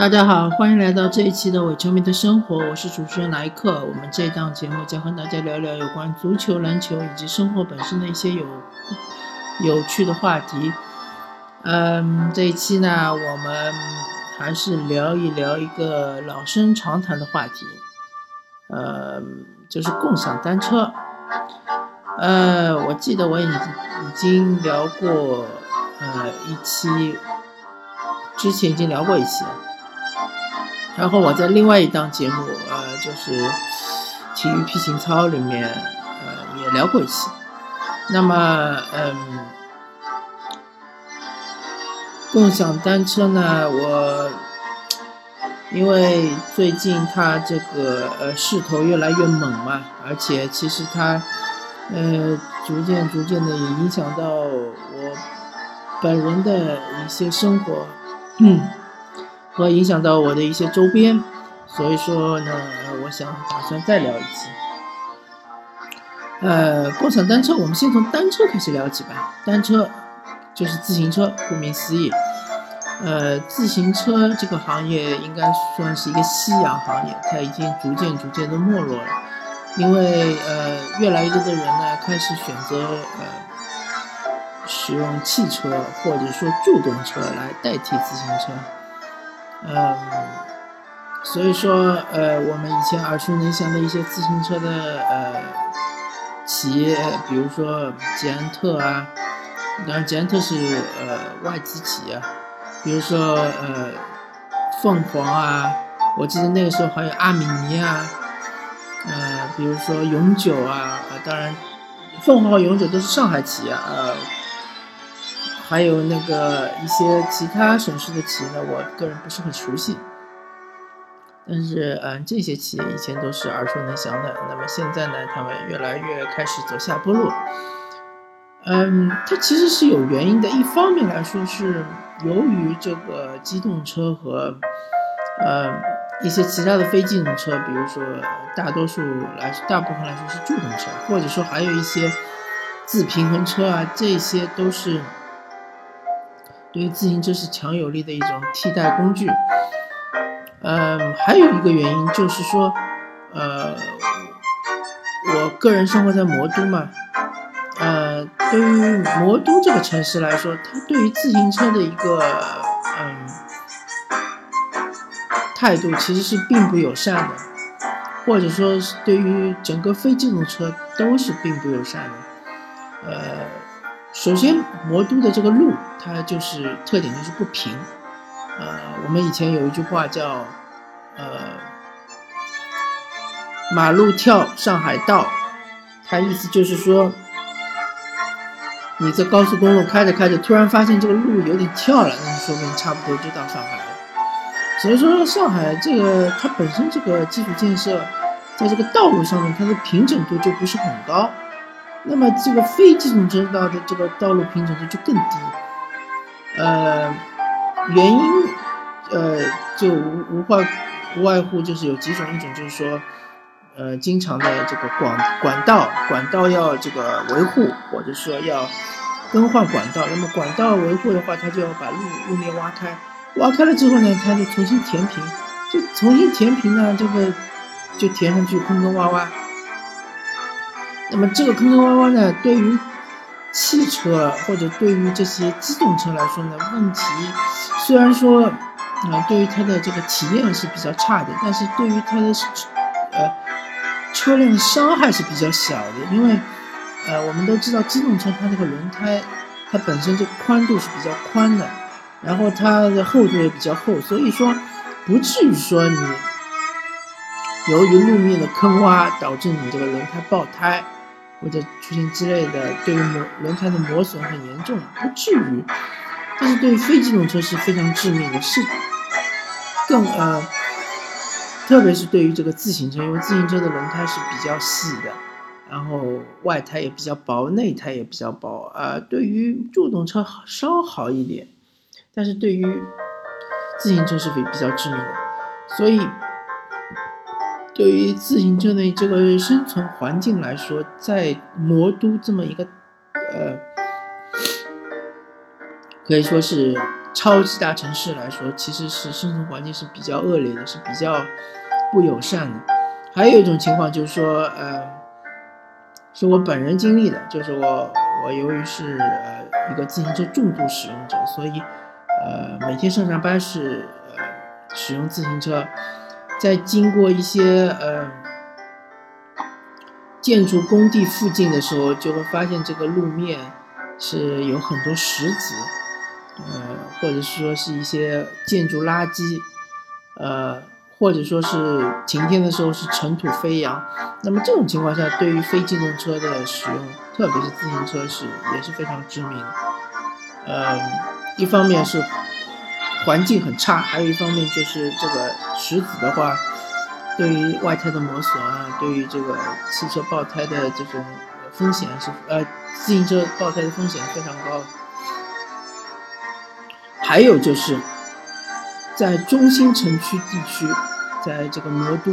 大家好，欢迎来到这一期的伪球迷的生活，我是主持人莱克。我们这档节目将和大家聊聊有关足球、篮球以及生活本身的一些有有趣的话题。嗯，这一期呢，我们还是聊一聊一个老生常谈的话题，呃，就是共享单车。呃，我记得我已已经聊过，呃，一期之前已经聊过一期。然后我在另外一档节目，呃，就是体育 P 型操里面，呃，也聊过一期。那么，嗯，共享单车呢，我因为最近它这个呃势头越来越猛嘛，而且其实它呃逐渐逐渐的也影响到我本人的一些生活。嗯。和影响到我的一些周边，所以说呢，我想打算再聊一期。呃，共享单车，我们先从单车开始聊起吧。单车就是自行车，顾名思义。呃，自行车这个行业应该算是一个夕阳行业，它已经逐渐逐渐的没落了，因为呃，越来越多的人呢开始选择呃使用汽车或者说助动车来代替自行车。嗯，所以说，呃，我们以前耳熟能详的一些自行车的呃企业，比如说捷安特啊，当然捷安特是呃外资企业，比如说呃凤凰啊，我记得那个时候还有阿米尼啊，呃，比如说永久啊，啊，当然凤凰和永久都是上海企业啊。还有那个一些其他省市的企业呢，我个人不是很熟悉。但是，嗯，这些企业以前都是耳熟能详的。那么现在呢，他们越来越开始走下坡路。嗯，它其实是有原因的。一方面来说，是由于这个机动车和呃一些其他的非机动车，比如说大多数来大部分来说是助动车，或者说还有一些自平衡车啊，这些都是。对于自行车是强有力的一种替代工具。嗯，还有一个原因就是说，呃，我个人生活在魔都嘛，呃，对于魔都这个城市来说，它对于自行车的一个嗯态度其实是并不友善的，或者说是对于整个非机动车都是并不友善的，呃。首先，魔都的这个路，它就是特点就是不平。呃，我们以前有一句话叫“呃，马路跳上海道”，它意思就是说，你在高速公路开着开着，突然发现这个路有点跳了，那说明差不多就到上海了。所以说，上海这个它本身这个基础建设，在这个道路上面，它的平整度就不是很高。那么这个非机动车道的这个道路平整度就更低，呃，原因呃就无无外无外乎就是有几种，一种就是说，呃，经常的这个管管道管道要这个维护，或者说要更换管道。那么管道维护的话，它就要把路路面挖开，挖开了之后呢，它就重新填平，就重新填平呢，这个就填上去坑坑洼洼。那么这个坑坑洼洼呢，对于汽车或者对于这些机动车来说呢，问题虽然说呃，对于它的这个体验是比较差的，但是对于它的呃车辆伤害是比较小的，因为呃我们都知道机动车它这个轮胎它本身就宽度是比较宽的，然后它的厚度也比较厚，所以说不至于说你由于路面的坑洼导致你这个轮胎爆胎。或者出现之类的，对于磨轮胎的磨损很严重，不至于。但是对于非机动车是非常致命的，是更呃，特别是对于这个自行车，因为自行车的轮胎是比较细的，然后外胎也比较薄，内胎也比较薄啊。对于助动车稍好一点，但是对于自行车是比比较致命的，所以。对于自行车的这个生存环境来说，在魔都这么一个，呃，可以说是超级大城市来说，其实是生存环境是比较恶劣的，是比较不友善的。还有一种情况就是说，呃，是我本人经历的，就是我我由于是呃一个自行车重度使用者，所以呃每天上下班是呃使用自行车，在经过一些呃。建筑工地附近的时候，就会发现这个路面是有很多石子，呃，或者是说是一些建筑垃圾，呃，或者说是晴天的时候是尘土飞扬。那么这种情况下，对于非机动车的使用，特别是自行车是也是非常致命的。呃，一方面是环境很差，还有一方面就是这个石子的话。对于外胎的磨损啊，对于这个汽车爆胎的这种风险是呃，自行车爆胎的风险非常高。还有就是在中心城区地区，在这个魔都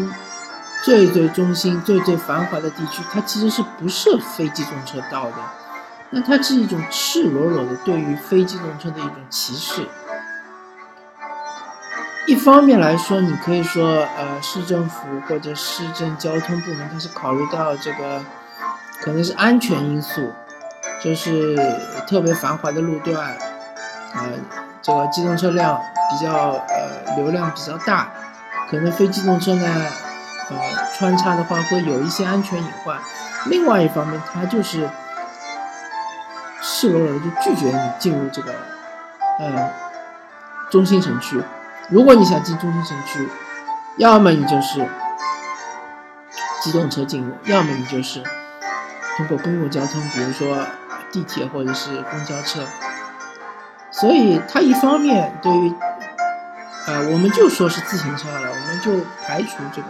最最中心、最最繁华的地区，它其实是不设非机动车道的。那它是一种赤裸裸的对于非机动车的一种歧视。一方面来说，你可以说，呃，市政府或者市政交通部门，它是考虑到这个可能是安全因素，就是特别繁华的路段，呃，这个机动车辆比较呃流量比较大，可能非机动车呢，呃，穿插的话会有一些安全隐患。另外一方面，它就是赤裸裸的就拒绝你进入这个呃中心城区。如果你想进中心城区，要么你就是机动车进入，要么你就是通过公共交通，比如说地铁或者是公交车。所以它一方面对于，呃，我们就说是自行车了，我们就排除这个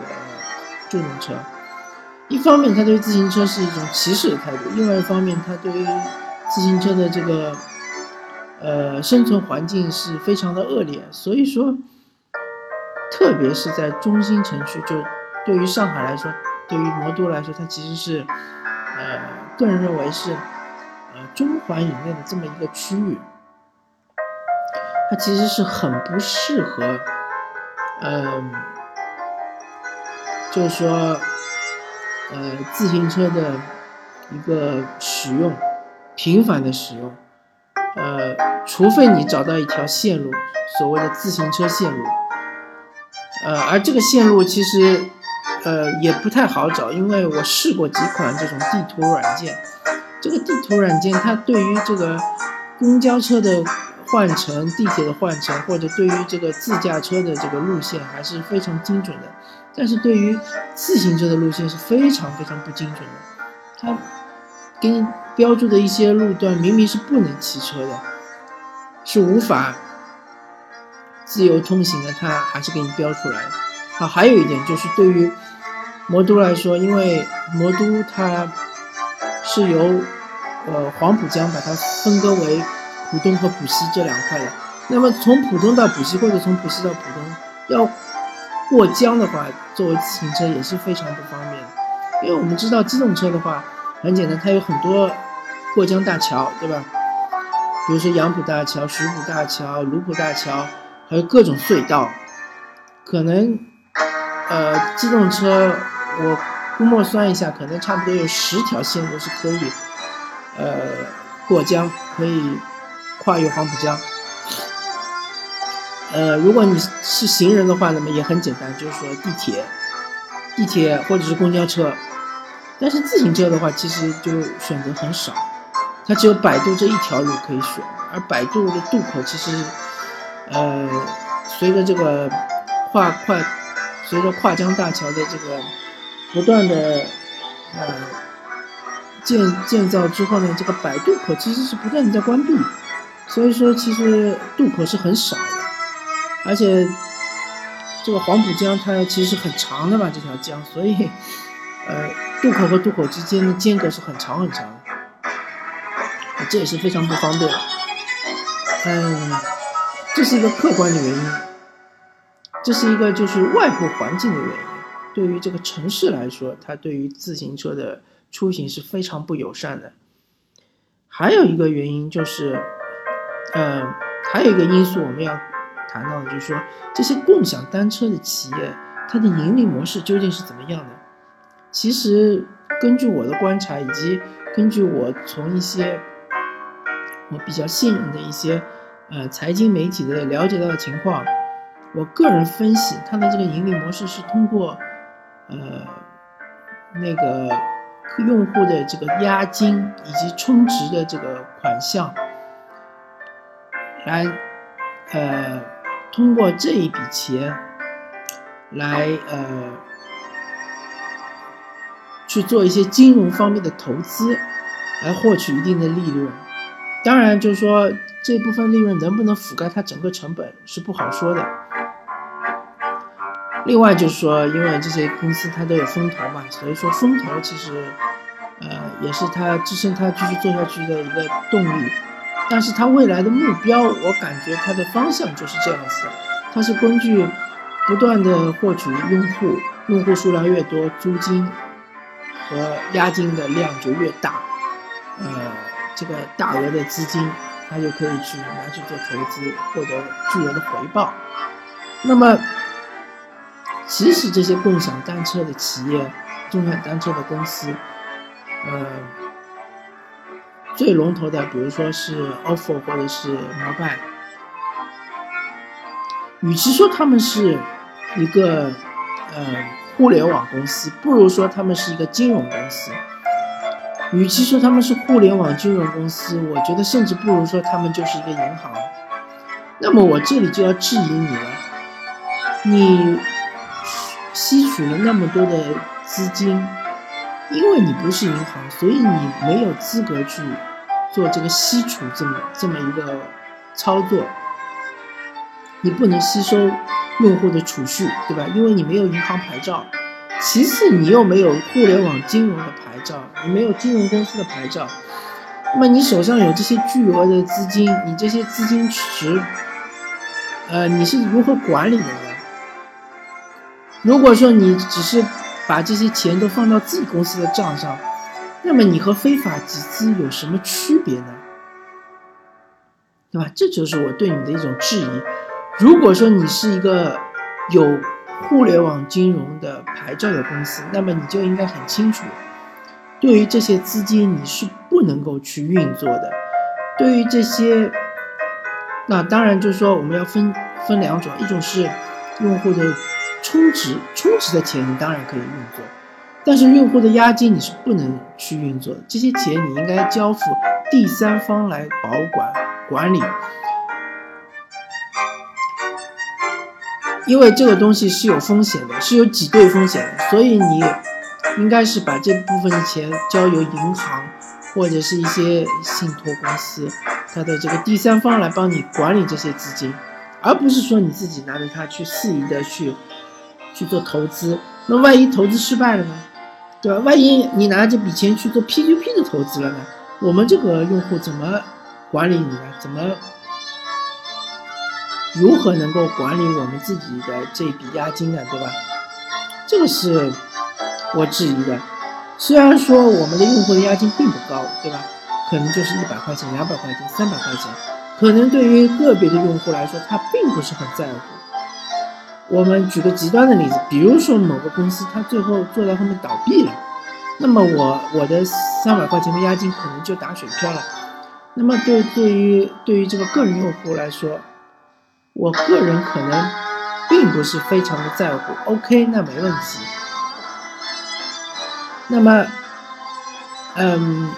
助动车。一方面，它对自行车是一种歧视的态度；，另外一方面，它对于自行车的这个。呃，生存环境是非常的恶劣，所以说，特别是在中心城区，就对于上海来说，对于魔都来说，它其实是，呃，个人认为是，呃，中环以内的这么一个区域，它其实是很不适合，嗯，就是说，呃，自行车的一个使用，频繁的使用。呃，除非你找到一条线路，所谓的自行车线路，呃，而这个线路其实，呃，也不太好找，因为我试过几款这种地图软件，这个地图软件它对于这个公交车的换乘、地铁的换乘，或者对于这个自驾车的这个路线还是非常精准的，但是对于自行车的路线是非常非常不精准的，它给你。标注的一些路段明明是不能骑车的，是无法自由通行的，它还是给你标出来。好，还有一点就是对于魔都来说，因为魔都它是由呃黄浦江把它分割为浦东和浦西这两块的。那么从浦东到浦西或者从浦西到浦东要过江的话，作为自行车也是非常不方便的。因为我们知道机动车的话很简单，它有很多。过江大桥，对吧？比如说杨浦大桥、徐浦大桥、卢浦大桥，还有各种隧道，可能，呃，机动车我估摸算一下，可能差不多有十条线路是可以，呃，过江，可以跨越黄浦江。呃，如果你是行人的话，那么也很简单，就是说地铁、地铁或者是公交车。但是自行车的话，其实就选择很少。它只有百度这一条路可以选，而百度的渡口其实，呃，随着这个跨跨，随着跨江大桥的这个不断的呃建建造之后呢，这个百渡口其实是不断的在关闭，所以说其实渡口是很少的，而且这个黄浦江它其实是很长的嘛，这条江，所以呃渡口和渡口之间的间隔是很长很长。这也是非常不方便的，嗯，这是一个客观的原因，这是一个就是外部环境的原因。对于这个城市来说，它对于自行车的出行是非常不友善的。还有一个原因就是，呃，还有一个因素我们要谈到的，就是说这些共享单车的企业，它的盈利模式究竟是怎么样的？其实根据我的观察，以及根据我从一些我比较信任的一些呃财经媒体的了解到的情况，我个人分析，它的这个盈利模式是通过呃那个用户的这个押金以及充值的这个款项来呃通过这一笔钱来呃。去做一些金融方面的投资，来获取一定的利润。当然，就是说这部分利润能不能覆盖它整个成本是不好说的。另外就是说，因为这些公司它都有风投嘛，所以说风投其实呃也是它支撑它继续做下去的一个动力。但是它未来的目标，我感觉它的方向就是这样子，它是根据不断的获取用户，用户数量越多，租金。和押金的量就越大，呃，这个大额的资金，他就可以去拿去做投资，获得巨额的回报。那么，其实这些共享单车的企业、共享单车的公司，呃，最龙头的，比如说是 ofo 或者是摩拜，与其说他们是一个，呃。互联网公司不如说他们是一个金融公司，与其说他们是互联网金融公司，我觉得甚至不如说他们就是一个银行。那么我这里就要质疑你了，你吸取了那么多的资金，因为你不是银行，所以你没有资格去做这个吸储这么这么一个操作，你不能吸收。用户的储蓄，对吧？因为你没有银行牌照，其次你又没有互联网金融的牌照，你没有金融公司的牌照，那么你手上有这些巨额的资金，你这些资金池，呃，你是如何管理的呢？如果说你只是把这些钱都放到自己公司的账上，那么你和非法集资有什么区别呢？对吧？这就是我对你的一种质疑。如果说你是一个有互联网金融的牌照的公司，那么你就应该很清楚，对于这些资金你是不能够去运作的。对于这些，那当然就是说我们要分分两种，一种是用户的充值，充值的钱你当然可以运作，但是用户的押金你是不能去运作的，这些钱你应该交付第三方来保管管理。因为这个东西是有风险的，是有挤兑风险的，所以你应该是把这部分的钱交由银行或者是一些信托公司，它的这个第三方来帮你管理这些资金，而不是说你自己拿着它去肆意的去去做投资。那万一投资失败了呢？对吧？万一你拿这笔钱去做 P2P 的投资了呢？我们这个用户怎么管理你呢？怎么？如何能够管理我们自己的这笔押金呢？对吧？这个是我质疑的。虽然说我们的用户的押金并不高，对吧？可能就是一百块钱、两百块钱、三百块钱，可能对于个别的用户来说，他并不是很在乎。我们举个极端的例子，比如说某个公司，它最后做到后面倒闭了，那么我我的三百块钱的押金可能就打水漂了。那么对对于对于这个个人用户来说，我个人可能并不是非常的在乎，OK，那没问题。那么，嗯，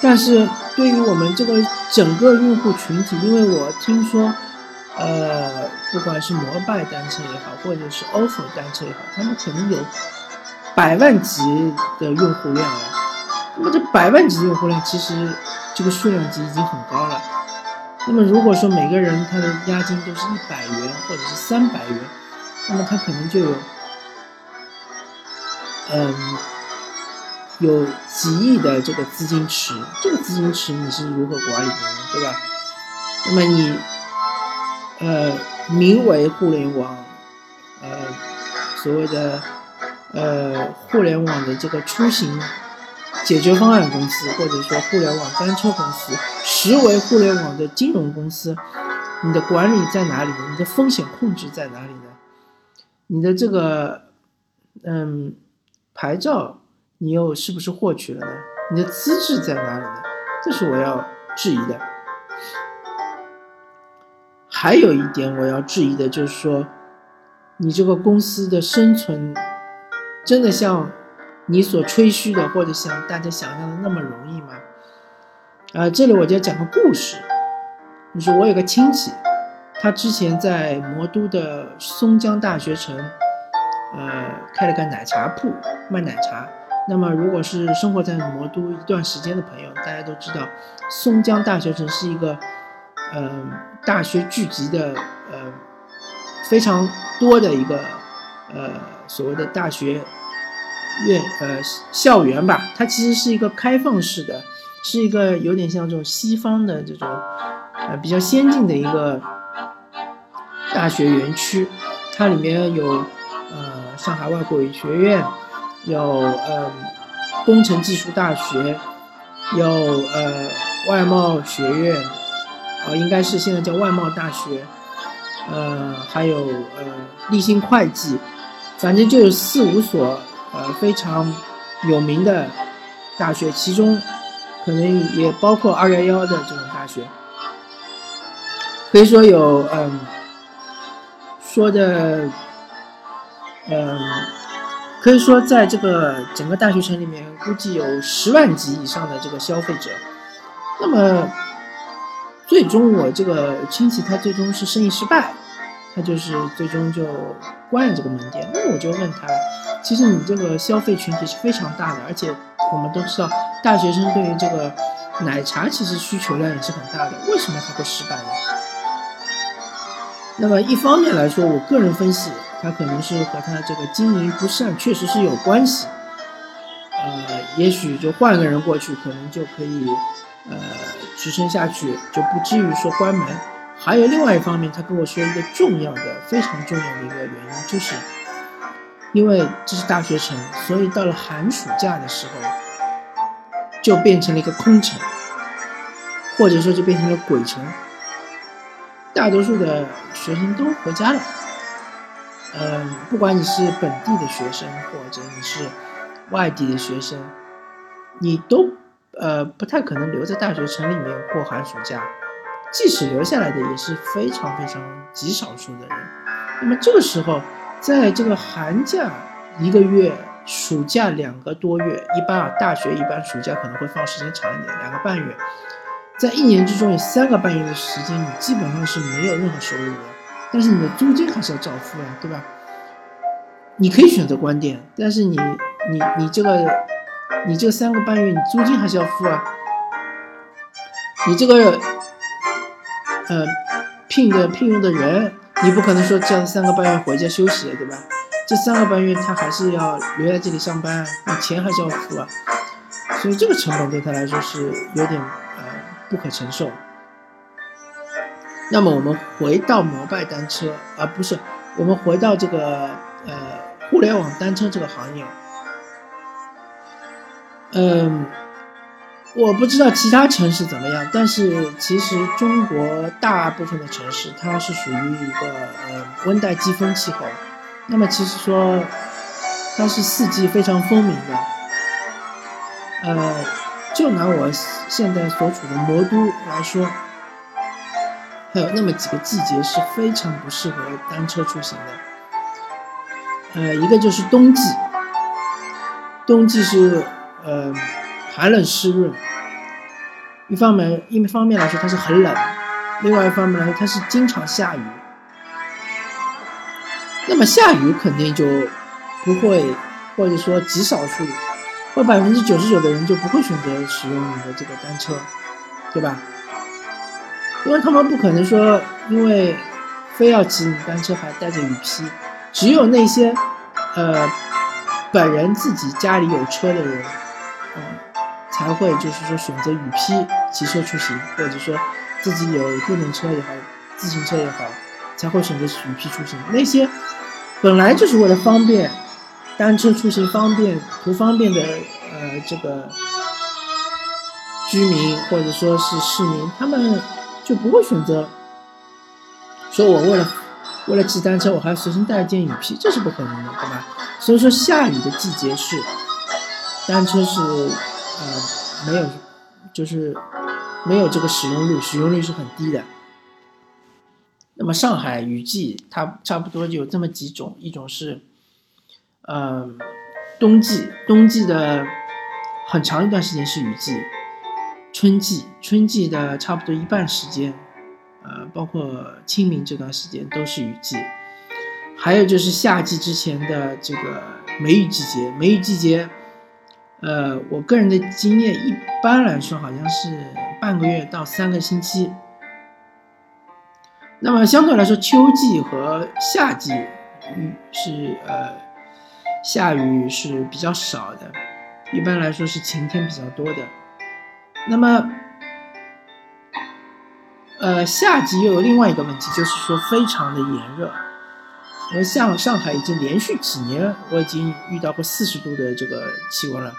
但是对于我们这个整个用户群体，因为我听说，呃，不管是摩拜单车也好，或者是 ofo 单车也好，他们可能有百万级的用户量了。那么这百万级用户量，其实这个数量级已经很高了。那么如果说每个人他的押金都是一百元或者是三百元，那么他可能就有，嗯，有几亿的这个资金池，这个资金池你是如何管理的呢？对吧？那么你，呃，名为互联网，呃，所谓的，呃，互联网的这个出行解决方案公司，或者说互联网单车公司，实为互联网的金融公司，你的管理在哪里？你的风险控制在哪里呢？你的这个，嗯，牌照你又是不是获取了呢？你的资质在哪里呢？这是我要质疑的。还有一点我要质疑的就是说，你这个公司的生存真的像？你所吹嘘的，或者像大家想象的那么容易吗？啊，这里我就讲个故事，就是我有个亲戚，他之前在魔都的松江大学城，呃，开了个奶茶铺卖奶茶。那么，如果是生活在魔都一段时间的朋友，大家都知道，松江大学城是一个，嗯，大学聚集的，呃，非常多的一个，呃，所谓的大学。院呃校园吧，它其实是一个开放式的，是一个有点像这种西方的这种呃比较先进的一个大学园区。它里面有呃上海外国语学院，有呃工程技术大学，有呃外贸学院，啊应该是现在叫外贸大学，呃还有呃立信会计，反正就有四五所。呃，非常有名的大学，其中可能也包括二幺幺的这种大学，可以说有嗯，说的嗯，可以说在这个整个大学城里面，估计有十万级以上的这个消费者。那么，最终我这个亲戚他最终是生意失败，他就是最终就关了这个门店。那我就问他。其实你这个消费群体是非常大的，而且我们都知道，大学生对于这个奶茶其实需求量也是很大的，为什么他会失败呢？那么一方面来说，我个人分析，他可能是和他这个经营不善确实是有关系。呃，也许就换个人过去，可能就可以呃支撑下去，就不至于说关门。还有另外一方面，他跟我说一个重要的、非常重要的一个原因，就是。因为这是大学城，所以到了寒暑假的时候，就变成了一个空城，或者说就变成了鬼城。大多数的学生都回家了。嗯，不管你是本地的学生，或者你是外地的学生，你都呃不太可能留在大学城里面过寒暑假。即使留下来的，也是非常非常极少数的人。那么这个时候。在这个寒假一个月，暑假两个多月，一般啊，大学一般暑假可能会放时间长一点，两个半月。在一年之中有三个半月的时间，你基本上是没有任何收入的，但是你的租金还是要照付呀，对吧？你可以选择关店，但是你你你这个你这三个半月你租金还是要付啊。你这个呃聘的聘用的人。你不可能说叫他三个半月回家休息，对吧？这三个半月他还是要留在这里上班，你钱还是要付啊。所以这个成本对他来说是有点呃不可承受。那么我们回到摩拜单车，而不是我们回到这个呃互联网单车这个行业，嗯。我不知道其他城市怎么样，但是其实中国大部分的城市它是属于一个呃温带季风气候，那么其实说它是四季非常分明的，呃，就拿我现在所处的魔都来说，还有那么几个季节是非常不适合单车出行的，呃，一个就是冬季，冬季是呃。寒冷湿润，一方面一方面来说它是很冷，另外一方面来说它是经常下雨。那么下雨肯定就不会，或者说极少数，或百分之九十九的人就不会选择使用你的这个单车，对吧？因为他们不可能说因为非要骑你单车还带着雨披，只有那些呃本人自己家里有车的人，嗯。才会就是说选择雨披骑车出行，或者说自己有电动车也好，自行车也好，才会选择雨披出行。那些本来就是为了方便单车出行方便图方便的呃这个居民或者说是市民，他们就不会选择说我为了为了骑单车，我还要随身带一件雨披，这是不可能的，对吧？所以说下雨的季节是单车是呃没有就是没有这个使用率，使用率是很低的。那么上海雨季它差不多有这么几种，一种是，呃，冬季，冬季的很长一段时间是雨季，春季，春季的差不多一半时间，呃，包括清明这段时间都是雨季，还有就是夏季之前的这个梅雨季节，梅雨季节，呃，我个人的经验一般来说好像是半个月到三个星期。那么相对来说，秋季和夏季雨是呃下雨是比较少的，一般来说是晴天比较多的。那么呃夏季又有另外一个问题，就是说非常的炎热。因为像上海已经连续几年，我已经遇到过四十度的这个气温了。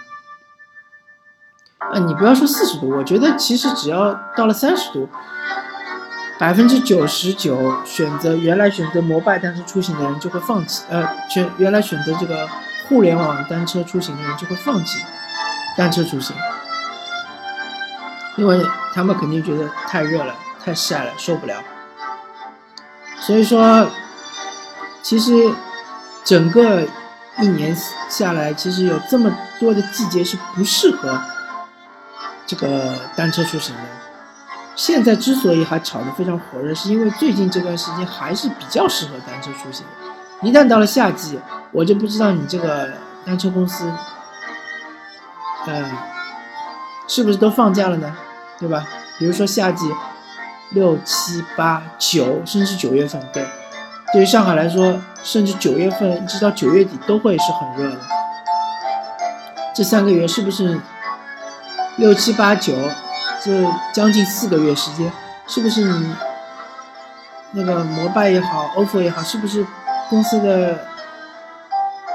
啊，你不要说四十度，我觉得其实只要到了三十度。百分之九十九选择原来选择摩拜单车出行的人就会放弃，呃，选原来选择这个互联网单车出行的人就会放弃单车出行，因为他们肯定觉得太热了、太晒了，受不了。所以说，其实整个一年下来，其实有这么多的季节是不适合这个单车出行的。现在之所以还炒得非常火热，是因为最近这段时间还是比较适合单车出行。一旦到了夏季，我就不知道你这个单车公司，呃，是不是都放假了呢？对吧？比如说夏季六七八九，甚至九月份，对，对于上海来说，甚至九月份一直到九月底都会是很热的。这三个月是不是六七八九？这将近四个月时间，是不是你那个摩拜也好，ofo 也好，是不是公司的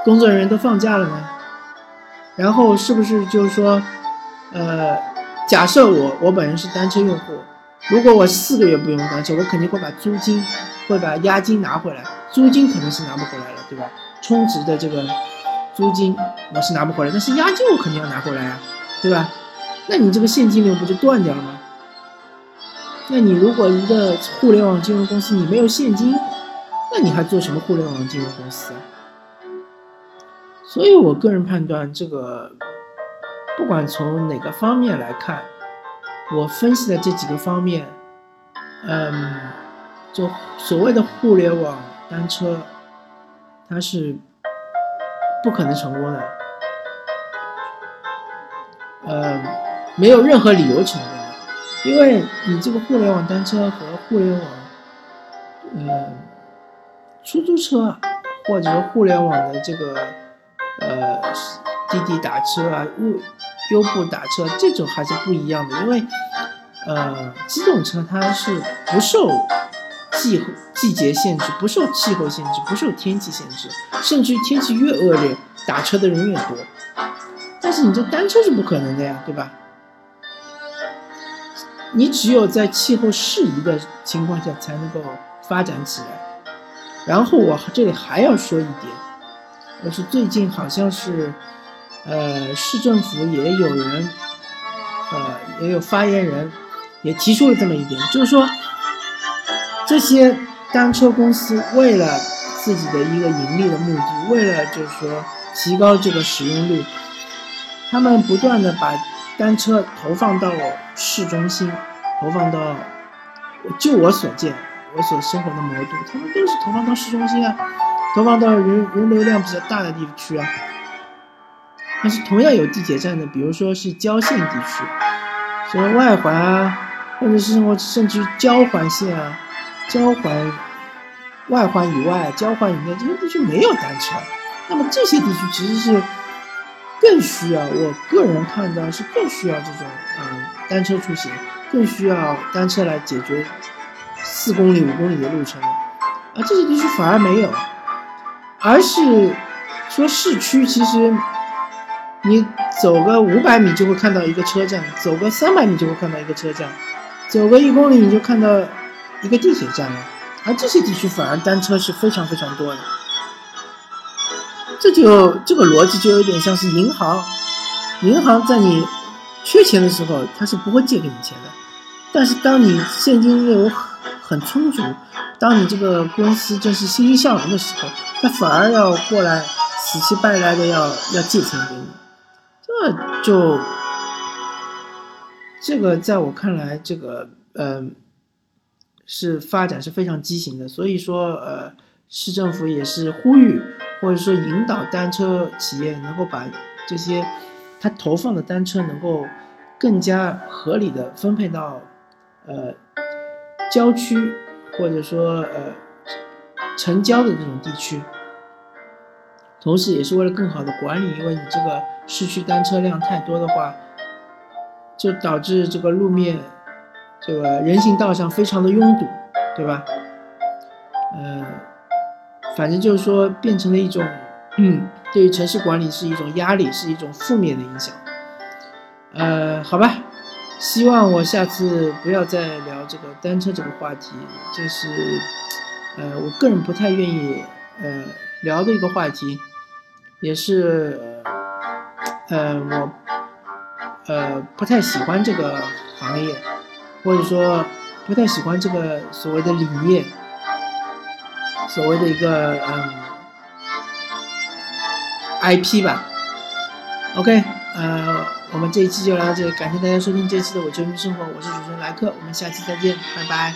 工作人员都放假了呢？然后是不是就是说，呃，假设我我本人是单车用户，如果我四个月不用单车，我肯定会把租金会把押金拿回来，租金肯定是拿不回来了，对吧？充值的这个租金我是拿不回来，但是押金我肯定要拿回来啊，对吧？那你这个现金流不就断掉了吗？那你如果一个互联网金融公司你没有现金，那你还做什么互联网金融公司啊？所以我个人判断，这个不管从哪个方面来看，我分析的这几个方面，嗯，就所谓的互联网单车，它是不可能成功的，嗯。没有任何理由成功，因为你这个互联网单车和互联网，呃，出租车或者互联网的这个呃滴滴打车啊、优优步打车这种还是不一样的，因为呃机动车它是不受季季节限制、不受气候限制、不受天气限制，甚至于天气越恶劣，打车的人越多。但是你这单车是不可能的呀，对吧？你只有在气候适宜的情况下才能够发展起来。然后我这里还要说一点，就是最近好像是，呃，市政府也有人，呃，也有发言人也提出了这么一点，就是说，这些单车公司为了自己的一个盈利的目的，为了就是说提高这个使用率，他们不断的把。单车投放到市中心，投放到，就我所见，我所生活的魔都，他们都是投放到市中心啊，投放到人人流量比较大的地区啊。但是同样有地铁站的，比如说是郊县地区，什么外环啊，或者是什么甚至于交环线啊，交环外环以外、交环以内这些地区没有单车，那么这些地区其实是。更需要，我个人看到是更需要这种嗯单车出行，更需要单车来解决四公里、五公里的路程，而这些地区反而没有，而是说市区其实你走个五百米就会看到一个车站，走个三百米就会看到一个车站，走个一公里你就看到一个地铁站了。而这些地区反而单车是非常非常多的，这就这个逻辑就有点像是银行，银行在你缺钱的时候，它是不会借给你钱的，但是当你现金流很充足，当你这个公司正是欣欣向荣的时候，它反而要过来死乞白赖的要要借钱给你，这就这个在我看来，这个嗯。是发展是非常畸形的，所以说，呃，市政府也是呼吁或者说引导单车企业能够把这些它投放的单车能够更加合理的分配到呃郊区或者说呃城郊的这种地区，同时也是为了更好的管理，因为你这个市区单车量太多的话，就导致这个路面。这个人行道上非常的拥堵，对吧？呃，反正就是说变成了一种，嗯，对于城市管理是一种压力，是一种负面的影响。呃，好吧，希望我下次不要再聊这个单车这个话题，这是呃我个人不太愿意呃聊的一个话题，也是呃我呃不太喜欢这个行业。或者说不太喜欢这个所谓的理念，所谓的一个嗯 IP 吧。OK，呃，我们这一期就聊到这里，感谢大家收听这期的《我球迷生活》，我是主持人莱克，我们下期再见，拜拜。